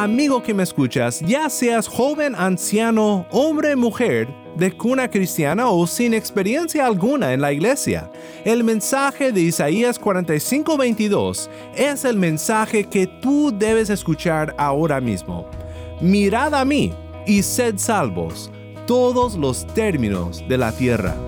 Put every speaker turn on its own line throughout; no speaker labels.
Amigo que me escuchas, ya seas joven, anciano, hombre, mujer, de cuna cristiana o sin experiencia alguna en la iglesia, el mensaje de Isaías 45:22 es el mensaje que tú debes escuchar ahora mismo. Mirad a mí y sed salvos todos los términos de la tierra.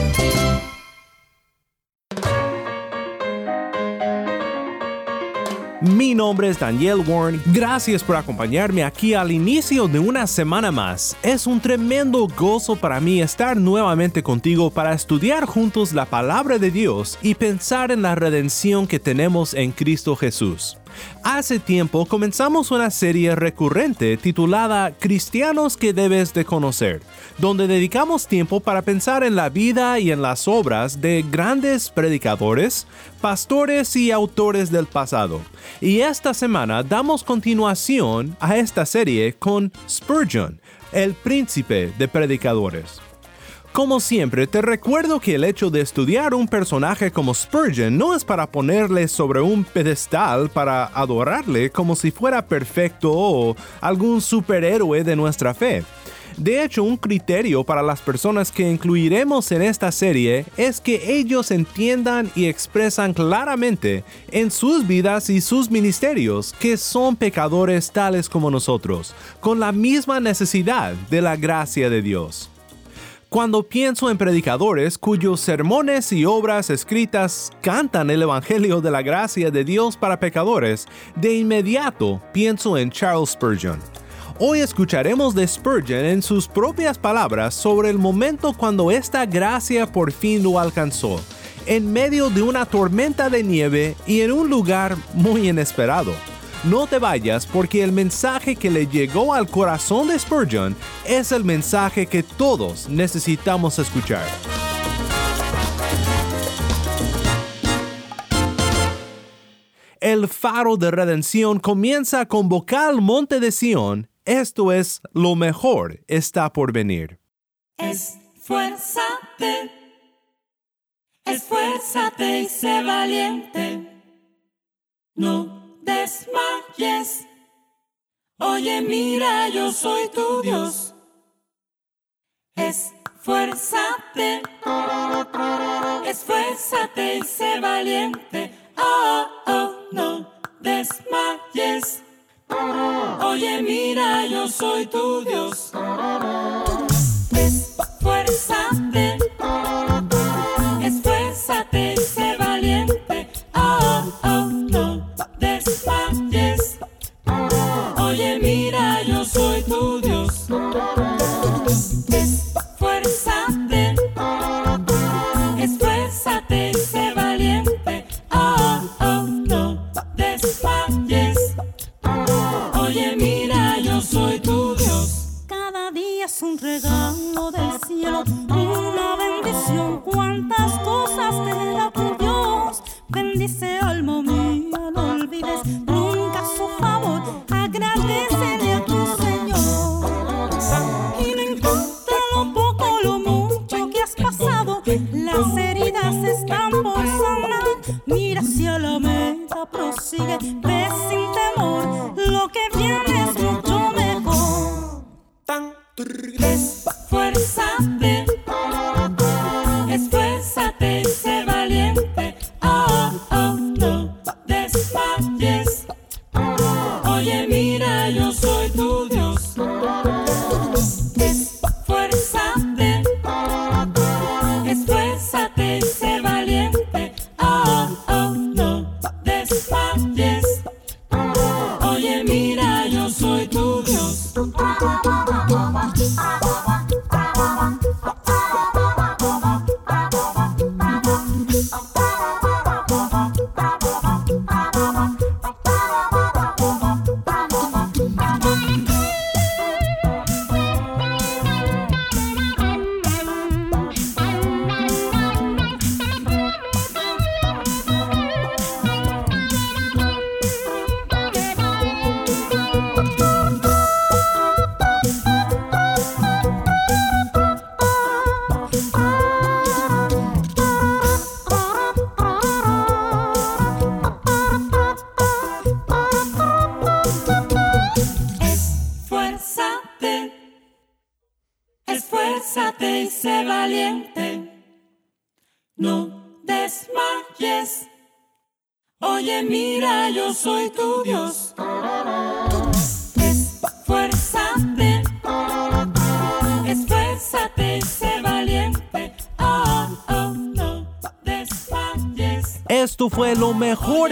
Mi nombre es Daniel Warren. Gracias por acompañarme aquí al inicio de una semana más. Es un tremendo gozo para mí estar nuevamente contigo para estudiar juntos la palabra de Dios y pensar en la redención que tenemos en Cristo Jesús. Hace tiempo comenzamos una serie recurrente titulada Cristianos que debes de conocer, donde dedicamos tiempo para pensar en la vida y en las obras de grandes predicadores, pastores y autores del pasado. Y esta semana damos continuación a esta serie con Spurgeon, el príncipe de predicadores. Como siempre, te recuerdo que el hecho de estudiar un personaje como Spurgeon no es para ponerle sobre un pedestal para adorarle como si fuera perfecto o algún superhéroe de nuestra fe. De hecho, un criterio para las personas que incluiremos en esta serie es que ellos entiendan y expresan claramente en sus vidas y sus ministerios que son pecadores tales como nosotros, con la misma necesidad de la gracia de Dios. Cuando pienso en predicadores cuyos sermones y obras escritas cantan el Evangelio de la gracia de Dios para pecadores, de inmediato pienso en Charles Spurgeon. Hoy escucharemos de Spurgeon en sus propias palabras sobre el momento cuando esta gracia por fin lo alcanzó, en medio de una tormenta de nieve y en un lugar muy inesperado. No te vayas porque el mensaje que le llegó al corazón de Spurgeon es el mensaje que todos necesitamos escuchar. El faro de redención comienza con vocal monte de Sión, esto es, lo mejor está por venir.
Esfuérzate, esfuérzate y sé valiente. No desmayes. Oye, mira, yo soy tu Dios. Esfuérzate, esfuérzate y sé valiente. Oh, oh, no desmayes. Oye, mira, yo soy tu Dios. Esfuérzate,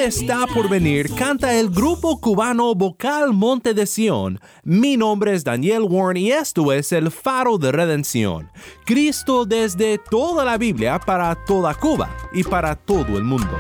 está por venir, canta el grupo cubano vocal Monte de Sion. Mi nombre es Daniel Warren y esto es el faro de redención. Cristo desde toda la Biblia para toda Cuba y para todo el mundo.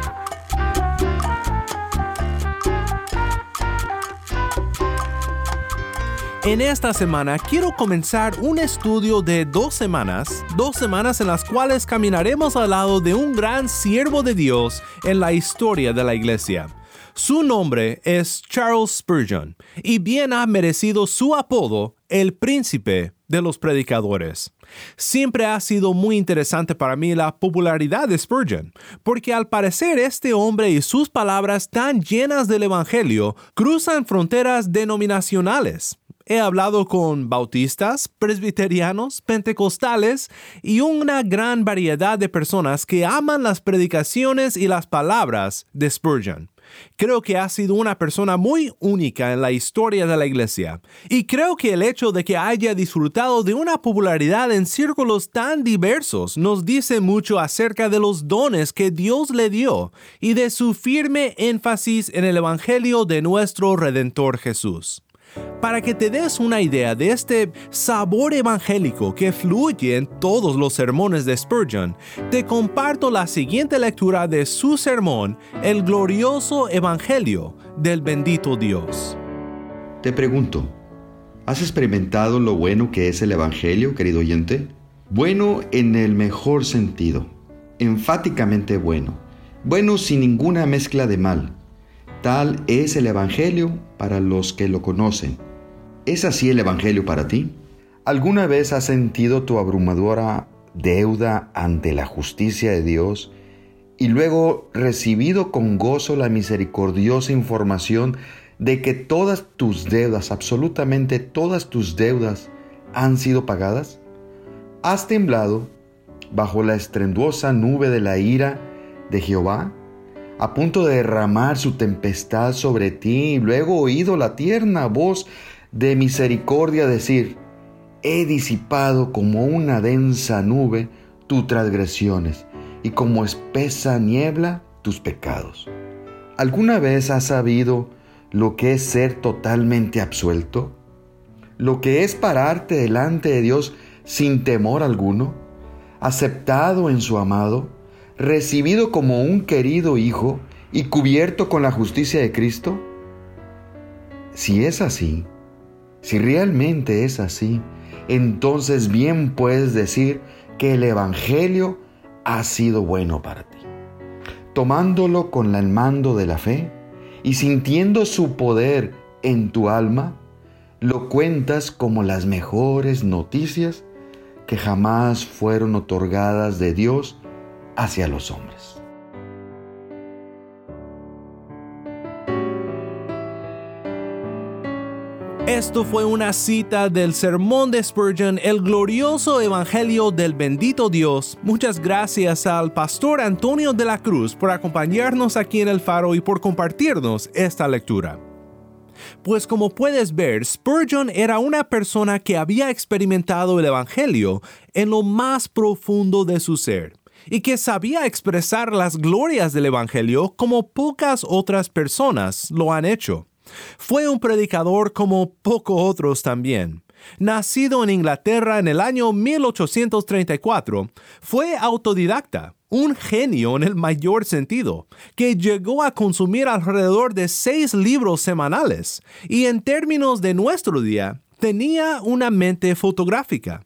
En esta semana quiero comenzar un estudio de dos semanas, dos semanas en las cuales caminaremos al lado de un gran siervo de Dios en la historia de la iglesia. Su nombre es Charles Spurgeon y bien ha merecido su apodo el príncipe de los predicadores. Siempre ha sido muy interesante para mí la popularidad de Spurgeon, porque al parecer este hombre y sus palabras tan llenas del Evangelio cruzan fronteras denominacionales. He hablado con bautistas, presbiterianos, pentecostales y una gran variedad de personas que aman las predicaciones y las palabras de Spurgeon. Creo que ha sido una persona muy única en la historia de la iglesia, y creo que el hecho de que haya disfrutado de una popularidad en círculos tan diversos nos dice mucho acerca de los dones que Dios le dio y de su firme énfasis en el Evangelio de nuestro Redentor Jesús. Para que te des una idea de este sabor evangélico que fluye en todos los sermones de Spurgeon, te comparto la siguiente lectura de su sermón, El glorioso Evangelio del bendito Dios.
Te pregunto, ¿has experimentado lo bueno que es el Evangelio, querido oyente? Bueno en el mejor sentido, enfáticamente bueno, bueno sin ninguna mezcla de mal. Tal es el Evangelio para los que lo conocen. ¿Es así el Evangelio para ti? ¿Alguna vez has sentido tu abrumadora deuda ante la justicia de Dios y luego recibido con gozo la misericordiosa información de que todas tus deudas, absolutamente todas tus deudas, han sido pagadas? ¿Has temblado bajo la estrenduosa nube de la ira de Jehová? A punto de derramar su tempestad sobre ti, y luego oído la tierna voz de misericordia decir, he disipado como una densa nube tus transgresiones y como espesa niebla tus pecados. ¿Alguna vez has sabido lo que es ser totalmente absuelto? ¿Lo que es pararte delante de Dios sin temor alguno? ¿Aceptado en su amado? Recibido como un querido hijo y cubierto con la justicia de Cristo? Si es así, si realmente es así, entonces bien puedes decir que el Evangelio ha sido bueno para ti. Tomándolo con el mando de la fe y sintiendo su poder en tu alma, lo cuentas como las mejores noticias que jamás fueron otorgadas de Dios hacia los hombres.
Esto fue una cita del sermón de Spurgeon, el glorioso Evangelio del bendito Dios. Muchas gracias al pastor Antonio de la Cruz por acompañarnos aquí en el faro y por compartirnos esta lectura. Pues como puedes ver, Spurgeon era una persona que había experimentado el Evangelio en lo más profundo de su ser y que sabía expresar las glorias del Evangelio como pocas otras personas lo han hecho. Fue un predicador como pocos otros también. Nacido en Inglaterra en el año 1834, fue autodidacta, un genio en el mayor sentido, que llegó a consumir alrededor de seis libros semanales y en términos de nuestro día, tenía una mente fotográfica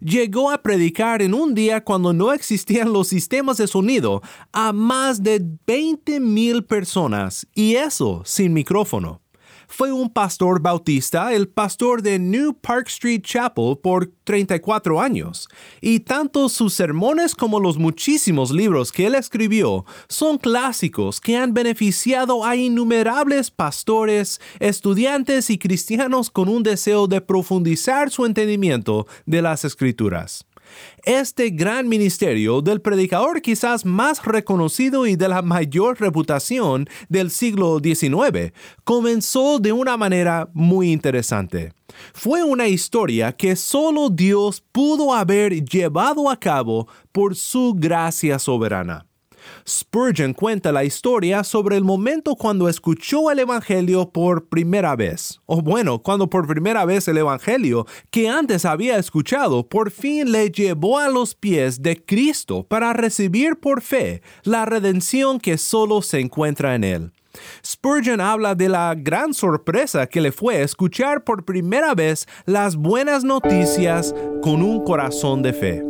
llegó a predicar en un día cuando no existían los sistemas de sonido a más de 20 mil personas y eso sin micrófono fue un pastor bautista, el pastor de New Park Street Chapel por 34 años, y tanto sus sermones como los muchísimos libros que él escribió son clásicos que han beneficiado a innumerables pastores, estudiantes y cristianos con un deseo de profundizar su entendimiento de las escrituras. Este gran ministerio del predicador quizás más reconocido y de la mayor reputación del siglo XIX comenzó de una manera muy interesante. Fue una historia que solo Dios pudo haber llevado a cabo por su gracia soberana. Spurgeon cuenta la historia sobre el momento cuando escuchó el Evangelio por primera vez. O bueno, cuando por primera vez el Evangelio que antes había escuchado por fin le llevó a los pies de Cristo para recibir por fe la redención que solo se encuentra en Él. Spurgeon habla de la gran sorpresa que le fue escuchar por primera vez las buenas noticias con un corazón de fe.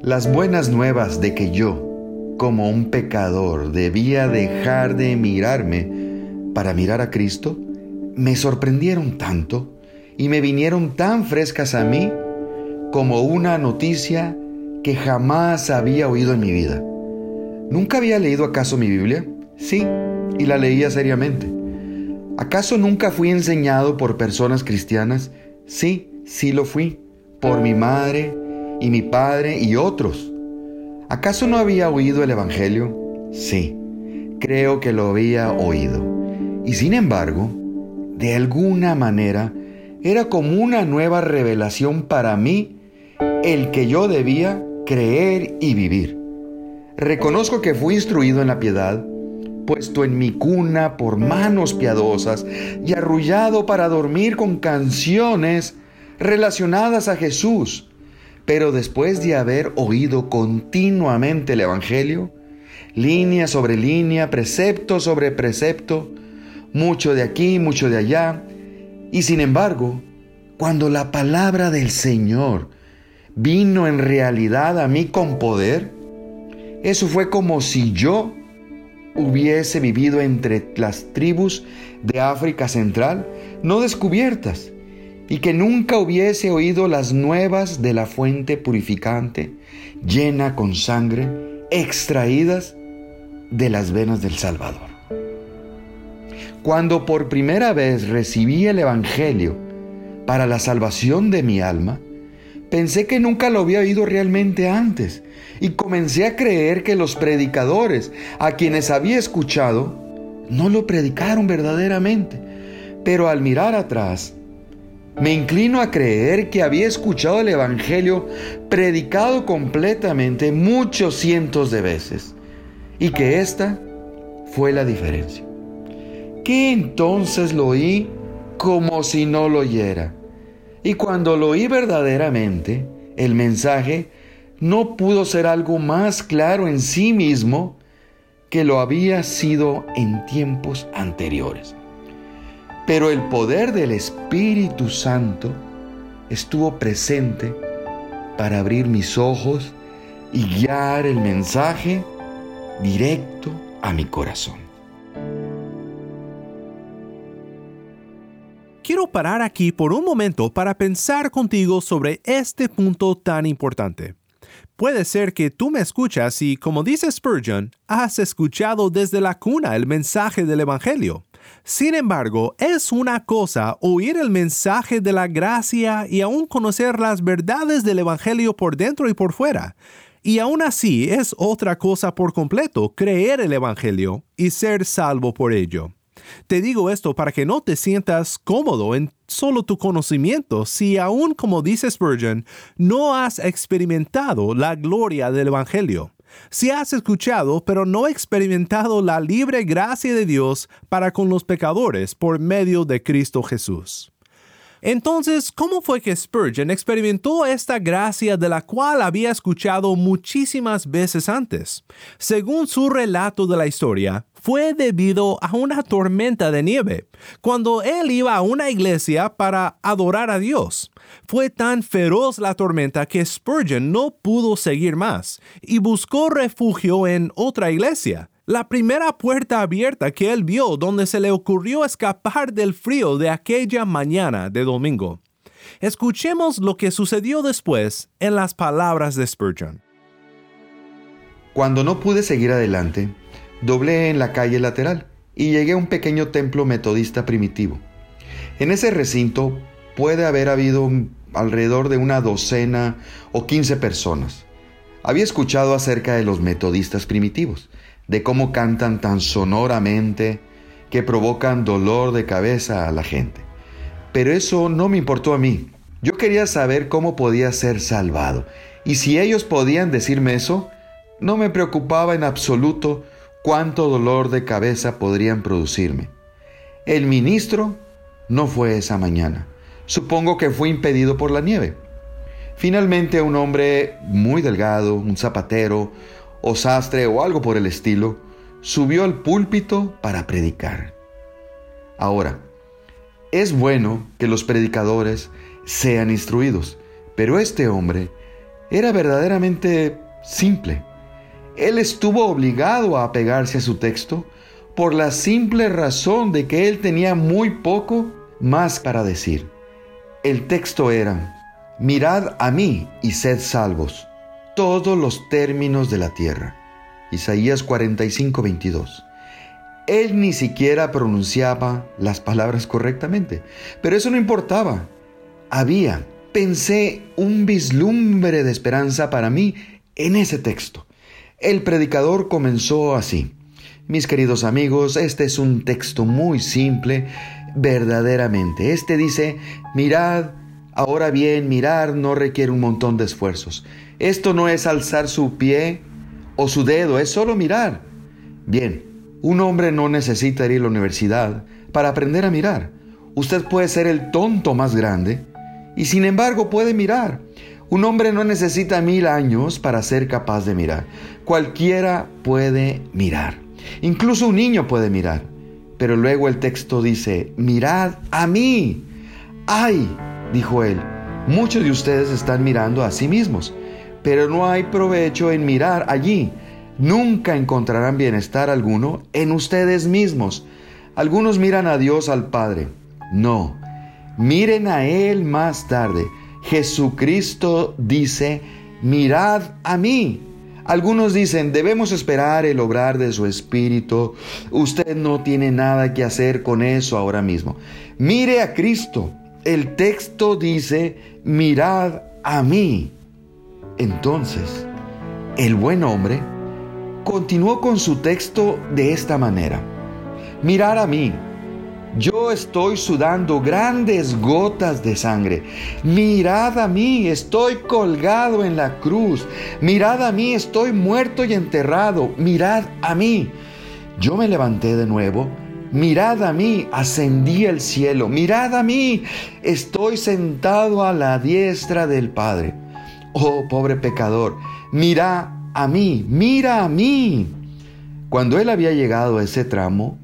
Las buenas nuevas de que yo, como un pecador debía dejar de mirarme para mirar a Cristo, me sorprendieron tanto y me vinieron tan frescas a mí como una noticia que jamás había oído en mi vida. ¿Nunca había leído acaso mi Biblia? Sí, y la leía seriamente. ¿Acaso nunca fui enseñado por personas cristianas? Sí, sí lo fui, por mi madre y mi padre y otros. ¿Acaso no había oído el Evangelio? Sí, creo que lo había oído. Y sin embargo, de alguna manera, era como una nueva revelación para mí el que yo debía creer y vivir. Reconozco que fui instruido en la piedad, puesto en mi cuna por manos piadosas y arrullado para dormir con canciones relacionadas a Jesús pero después de haber oído continuamente el Evangelio, línea sobre línea, precepto sobre precepto, mucho de aquí, mucho de allá, y sin embargo, cuando la palabra del Señor vino en realidad a mí con poder, eso fue como si yo hubiese vivido entre las tribus de África Central, no descubiertas, y que nunca hubiese oído las nuevas de la fuente purificante, llena con sangre, extraídas de las venas del Salvador. Cuando por primera vez recibí el Evangelio para la salvación de mi alma, pensé que nunca lo había oído realmente antes y comencé a creer que los predicadores a quienes había escuchado no lo predicaron verdaderamente. Pero al mirar atrás, me inclino a creer que había escuchado el Evangelio predicado completamente muchos cientos de veces y que esta fue la diferencia. Que entonces lo oí como si no lo oyera. Y cuando lo oí verdaderamente, el mensaje no pudo ser algo más claro en sí mismo que lo había sido en tiempos anteriores. Pero el poder del Espíritu Santo estuvo presente para abrir mis ojos y guiar el mensaje directo a mi corazón.
Quiero parar aquí por un momento para pensar contigo sobre este punto tan importante. Puede ser que tú me escuchas y, como dice Spurgeon, has escuchado desde la cuna el mensaje del Evangelio. Sin embargo, es una cosa oír el mensaje de la gracia y aún conocer las verdades del Evangelio por dentro y por fuera. Y aún así es otra cosa por completo creer el Evangelio y ser salvo por ello. Te digo esto para que no te sientas cómodo en solo tu conocimiento si aún como dice Spurgeon, no has experimentado la gloria del Evangelio si has escuchado pero no experimentado la libre gracia de Dios para con los pecadores por medio de Cristo Jesús. Entonces, ¿cómo fue que Spurgeon experimentó esta gracia de la cual había escuchado muchísimas veces antes? Según su relato de la historia, fue debido a una tormenta de nieve, cuando él iba a una iglesia para adorar a Dios. Fue tan feroz la tormenta que Spurgeon no pudo seguir más y buscó refugio en otra iglesia la primera puerta abierta que él vio donde se le ocurrió escapar del frío de aquella mañana de domingo. Escuchemos lo que sucedió después en las palabras de Spurgeon.
Cuando no pude seguir adelante, doblé en la calle lateral y llegué a un pequeño templo metodista primitivo. En ese recinto puede haber habido alrededor de una docena o quince personas. Había escuchado acerca de los metodistas primitivos, de cómo cantan tan sonoramente que provocan dolor de cabeza a la gente. Pero eso no me importó a mí. Yo quería saber cómo podía ser salvado. Y si ellos podían decirme eso, no me preocupaba en absoluto cuánto dolor de cabeza podrían producirme. El ministro no fue esa mañana. Supongo que fue impedido por la nieve. Finalmente un hombre muy delgado, un zapatero, o sastre o algo por el estilo, subió al púlpito para predicar. Ahora, es bueno que los predicadores sean instruidos, pero este hombre era verdaderamente simple. Él estuvo obligado a apegarse a su texto por la simple razón de que él tenía muy poco más para decir. El texto era, mirad a mí y sed salvos, todos los términos de la tierra. Isaías 45, 22. Él ni siquiera pronunciaba las palabras correctamente, pero eso no importaba. Había, pensé, un vislumbre de esperanza para mí en ese texto. El predicador comenzó así. Mis queridos amigos, este es un texto muy simple, verdaderamente. Este dice, mirad, ahora bien, mirar no requiere un montón de esfuerzos. Esto no es alzar su pie o su dedo, es solo mirar. Bien, un hombre no necesita ir a la universidad para aprender a mirar. Usted puede ser el tonto más grande y sin embargo puede mirar. Un hombre no necesita mil años para ser capaz de mirar. Cualquiera puede mirar. Incluso un niño puede mirar. Pero luego el texto dice, mirad a mí. ¡Ay! dijo él, muchos de ustedes están mirando a sí mismos, pero no hay provecho en mirar allí Nunca encontrarán bienestar alguno en ustedes mismos. Algunos miran a Dios al Padre. No, miren a Él más tarde. Jesucristo dice, mirad a mí. Algunos dicen, debemos esperar el obrar de su Espíritu. Usted no tiene nada que hacer con eso ahora mismo. Mire a Cristo. El texto dice, mirad a mí. Entonces, el buen hombre continuó con su texto de esta manera. Mirar a mí. Yo estoy sudando grandes gotas de sangre. Mirad a mí, estoy colgado en la cruz. Mirad a mí, estoy muerto y enterrado. Mirad a mí. Yo me levanté de nuevo. Mirad a mí, ascendí al cielo. Mirad a mí, estoy sentado a la diestra del Padre. Oh, pobre pecador, mira a mí, mira a mí. Cuando él había llegado a ese tramo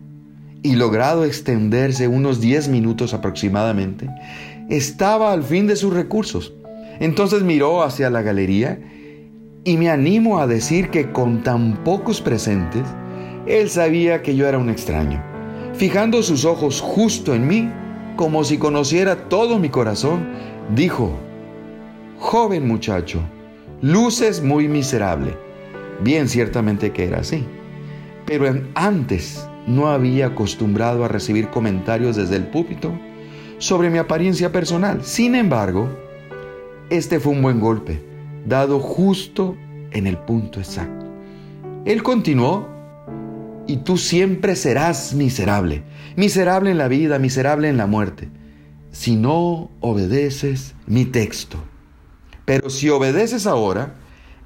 y logrado extenderse unos 10 minutos aproximadamente, estaba al fin de sus recursos. Entonces miró hacia la galería y me animo a decir que con tan pocos presentes, él sabía que yo era un extraño. Fijando sus ojos justo en mí, como si conociera todo mi corazón, dijo, Joven muchacho, luces muy miserable. Bien, ciertamente que era así. Pero antes no había acostumbrado a recibir comentarios desde el púlpito sobre mi apariencia personal. Sin embargo, este fue un buen golpe, dado justo en el punto exacto. Él continuó, y tú siempre serás miserable, miserable en la vida, miserable en la muerte, si no obedeces mi texto. Pero si obedeces ahora,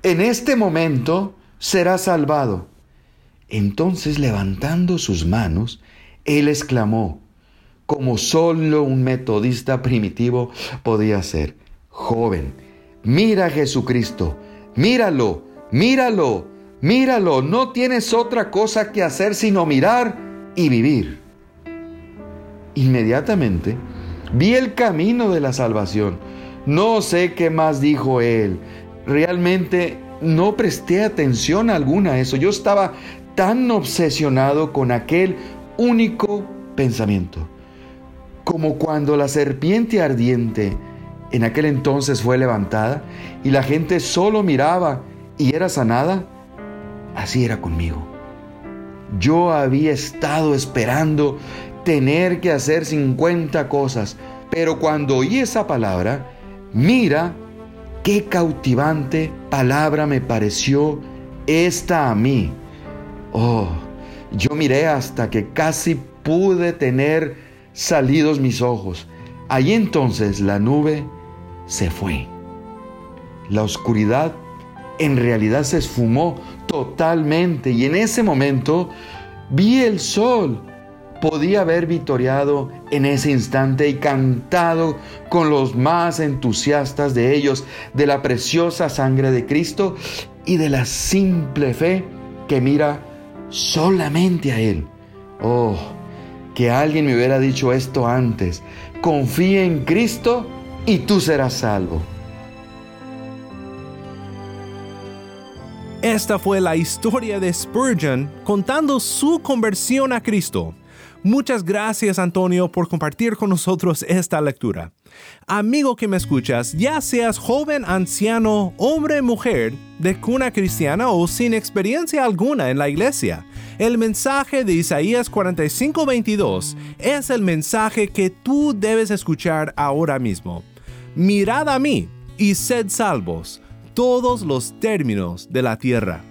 en este momento serás salvado. Entonces levantando sus manos, él exclamó, como solo un metodista primitivo podía hacer, joven, mira a Jesucristo, míralo, míralo, míralo, no tienes otra cosa que hacer sino mirar y vivir. Inmediatamente vi el camino de la salvación no sé qué más dijo él. Realmente no presté atención alguna a eso. Yo estaba tan obsesionado con aquel único pensamiento. Como cuando la serpiente ardiente en aquel entonces fue levantada y la gente solo miraba y era sanada, así era conmigo. Yo había estado esperando tener que hacer 50 cosas Pero cuando oí esa palabra, mira qué cautivante palabra me pareció esta a mí. Oh, yo miré hasta que casi pude tener salidos mis ojos. Allí entonces la nube se fue. La oscuridad en realidad se esfumó totalmente y en ese momento vi el sol. Podía haber vitoreado en ese instante y cantado con los más entusiastas de ellos de la preciosa sangre de Cristo y de la simple fe que mira solamente a Él. Oh, que alguien me hubiera dicho esto antes. Confía en Cristo y tú serás salvo.
Esta fue la historia de Spurgeon contando su conversión a Cristo. Muchas gracias Antonio por compartir con nosotros esta lectura. Amigo que me escuchas, ya seas joven, anciano, hombre, mujer, de cuna cristiana o sin experiencia alguna en la iglesia, el mensaje de Isaías 45:22 es el mensaje que tú debes escuchar ahora mismo. Mirad a mí y sed salvos todos los términos de la tierra.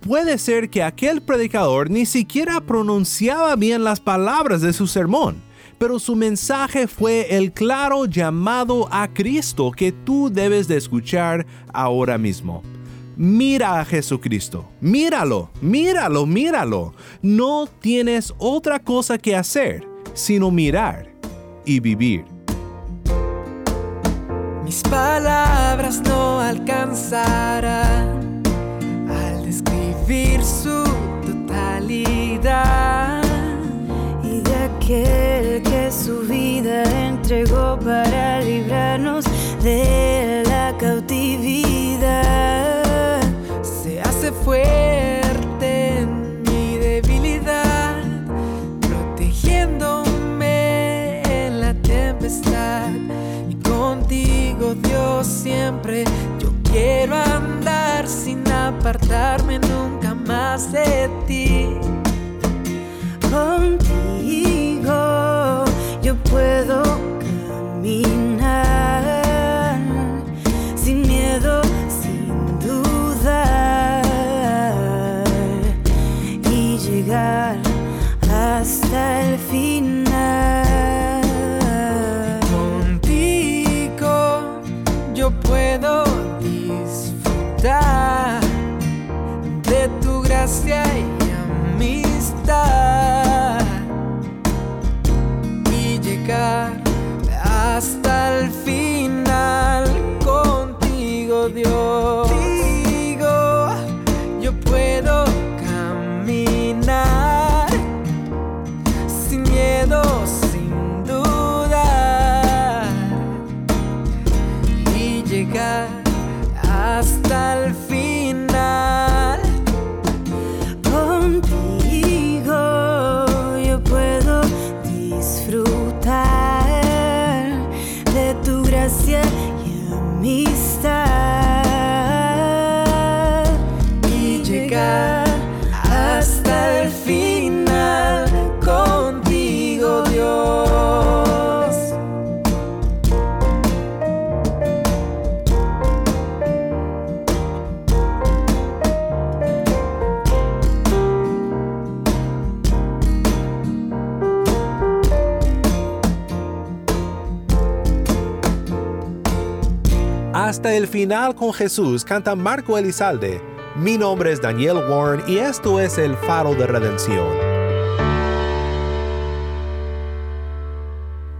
Puede ser que aquel predicador ni siquiera pronunciaba bien las palabras de su sermón, pero su mensaje fue el claro llamado a Cristo que tú debes de escuchar ahora mismo. Mira a Jesucristo, míralo, míralo, míralo. No tienes otra cosa que hacer sino mirar y vivir.
Mis palabras no alcanzarán su totalidad
y de aquel que su vida entregó para librarnos de la cautividad.
Se hace fuerte en mi debilidad, protegiéndome en la tempestad contigo Dios siempre yo quiero andar sin apartarme
contigo yo puedo caminar sin miedo sin dudar y llegar hasta el final.
Puedo tu el final
con Jesús canta Marco Elizalde. Mi nombre es Daniel Warren y esto es el faro de redención.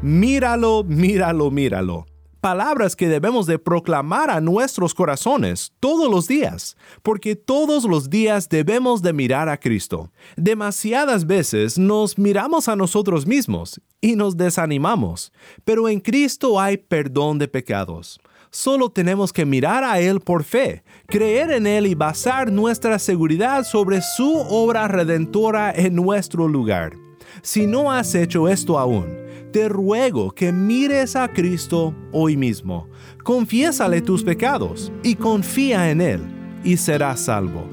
Míralo, míralo, míralo. Palabras que debemos de proclamar a nuestros corazones todos los días, porque todos los días debemos de mirar a Cristo. Demasiadas veces nos miramos a nosotros mismos y nos desanimamos, pero en Cristo hay perdón de pecados. Solo tenemos que mirar a Él por fe, creer en Él y basar nuestra seguridad sobre su obra redentora en nuestro lugar. Si no has hecho esto aún, te ruego que mires a Cristo hoy mismo, confiésale tus pecados y confía en Él, y serás salvo.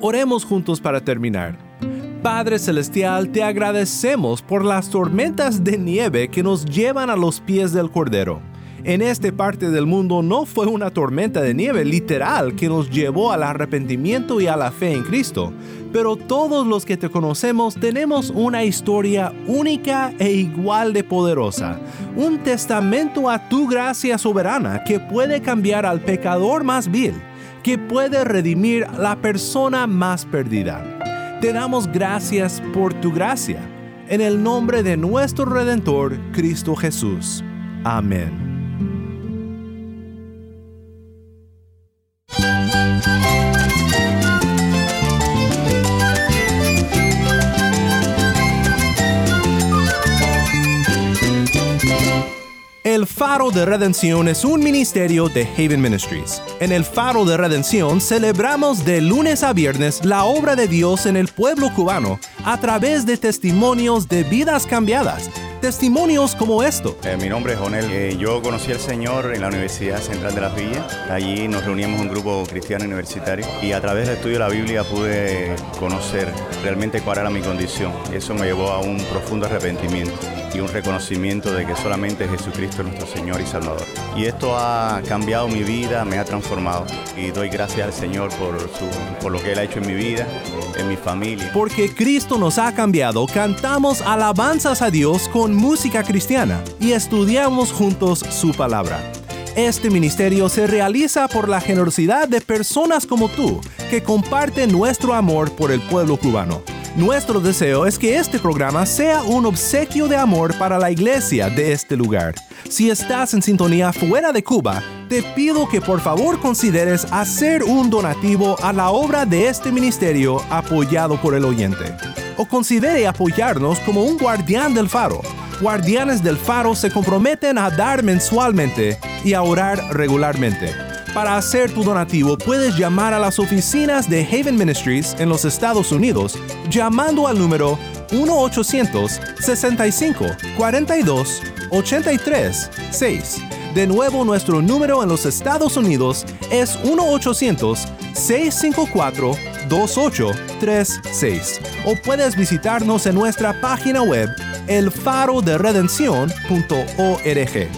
Oremos juntos para terminar. Padre Celestial, te agradecemos por las tormentas de nieve que nos llevan a los pies del Cordero. En esta parte del mundo no fue una tormenta de nieve literal que nos llevó al arrepentimiento y a la fe en Cristo, pero todos los que te conocemos tenemos una historia única e igual de poderosa, un testamento a tu gracia soberana que puede cambiar al pecador más vil, que puede redimir la persona más perdida. Te damos gracias por tu gracia, en el nombre de nuestro Redentor, Cristo Jesús. Amén. Faro de Redención es un ministerio de Haven Ministries. En el Faro de Redención celebramos de lunes a viernes la obra de Dios en el pueblo cubano a través de testimonios de vidas cambiadas. Testimonios como esto.
Eh, mi nombre es Jonel. Eh, yo conocí al Señor en la Universidad Central de las Villas. Allí nos reuníamos un grupo cristiano universitario y a través del estudio de la Biblia pude conocer realmente cuál era mi condición. Eso me llevó a un profundo arrepentimiento y un reconocimiento de que solamente Jesucristo es nuestro Señor y Salvador. Y esto ha cambiado mi vida, me ha transformado y doy gracias al Señor por, su, por lo que Él ha hecho en mi vida, en mi familia.
Porque Cristo nos ha cambiado, cantamos alabanzas a Dios con música cristiana y estudiamos juntos su palabra. Este ministerio se realiza por la generosidad de personas como tú que comparten nuestro amor por el pueblo cubano. Nuestro deseo es que este programa sea un obsequio de amor para la iglesia de este lugar. Si estás en sintonía fuera de Cuba, te pido que por favor consideres hacer un donativo a la obra de este ministerio apoyado por el oyente. O considere apoyarnos como un guardián del faro. Guardianes del faro se comprometen a dar mensualmente y a orar regularmente. Para hacer tu donativo puedes llamar a las oficinas de Haven Ministries en los Estados Unidos llamando al número 1-800-65-42-83-6. De nuevo nuestro número en los Estados Unidos es 1-800-654-2836. O puedes visitarnos en nuestra página web elfaroderedención.org.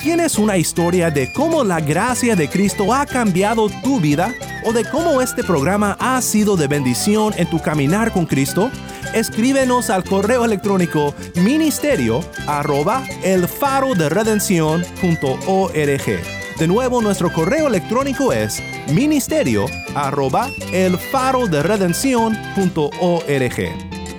¿Tienes una historia de cómo la gracia de Cristo ha cambiado tu vida o de cómo este programa ha sido de bendición en tu caminar con Cristo? Escríbenos al correo electrónico ministerio arroba. De nuevo, nuestro correo electrónico es ministerio arroba.